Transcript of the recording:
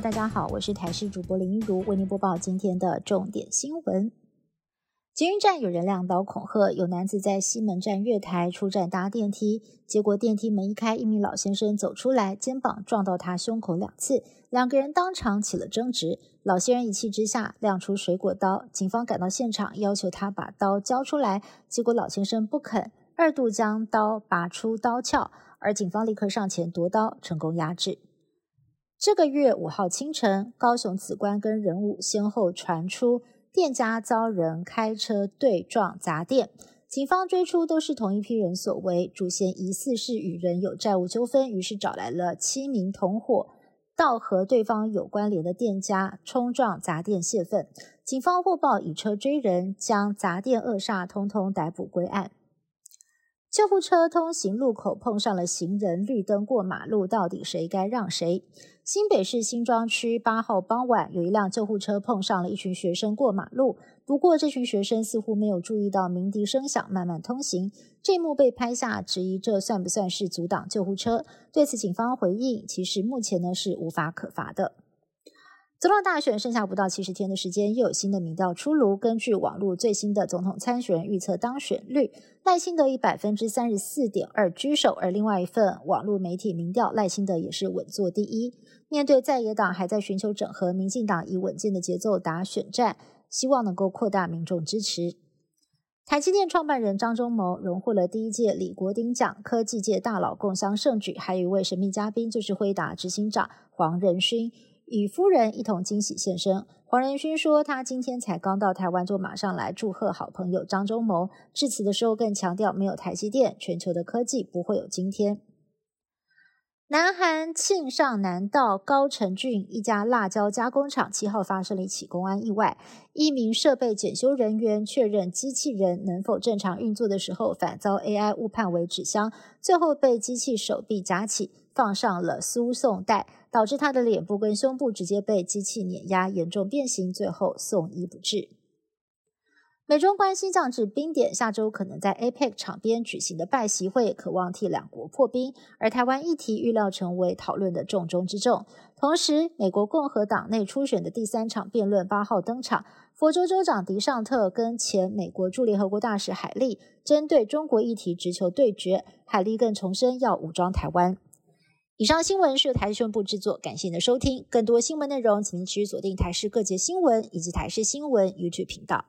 大家好，我是台视主播林一如，为您播报今天的重点新闻。捷运站有人亮刀恐吓，有男子在西门站月台出站搭电梯，结果电梯门一开，一名老先生走出来，肩膀撞到他胸口两次，两个人当场起了争执。老先生一气之下亮出水果刀，警方赶到现场要求他把刀交出来，结果老先生不肯，二度将刀拔出刀鞘，而警方立刻上前夺刀，成功压制。这个月五号清晨，高雄紫关跟人物先后传出。店家遭人开车对撞砸店，警方追出都是同一批人所为，主嫌疑似是与人有债务纠纷，于是找来了七名同伙，到和对方有关联的店家冲撞砸店泄愤。警方获报以车追人，将砸店恶煞通通逮捕归案。救护车通行路口碰上了行人，绿灯过马路，到底谁该让谁？新北市新庄区八号傍晚，有一辆救护车碰上了一群学生过马路，不过这群学生似乎没有注意到鸣笛声响，慢慢通行。这一幕被拍下，质疑这算不算是阻挡救护车？对此，警方回应，其实目前呢是无法可罚的。总统大选剩下不到七十天的时间，又有新的民调出炉。根据网络最新的总统参选人预测当选率，赖清德以百分之三十四点二居首，而另外一份网络媒体民调，赖清德也是稳坐第一。面对在野党还在寻求整合，民进党以稳健的节奏打选战，希望能够扩大民众支持。台积电创办人张忠谋荣获了第一届李国鼎奖，科技界大佬共襄盛举，还有一位神秘嘉宾，就是辉达执行长黄仁勋。与夫人一同惊喜现身。黄仁勋说，他今天才刚到台湾，就马上来祝贺好朋友张忠谋。致辞的时候更强调，没有台积电，全球的科技不会有今天。南韩庆尚南道高城郡一家辣椒加工厂七号发生了一起公安意外，一名设备检修人员确认机器人能否正常运作的时候，反遭 AI 误判为纸箱，最后被机器手臂夹起，放上了输送带。导致他的脸部跟胸部直接被机器碾压，严重变形，最后送医不治。美中关系降至冰点，下周可能在 APEC 场边举行的拜习会，渴望替两国破冰。而台湾议题预料成为讨论的重中之重。同时，美国共和党内初选的第三场辩论八号登场，佛州州长迪尚特跟前美国驻联合国大使海利针对中国议题直球对决，海利更重申要武装台湾。以上新闻是由台视新闻部制作，感谢您的收听。更多新闻内容，请您持续锁定台视各节新闻以及台视新闻 YouTube 频道。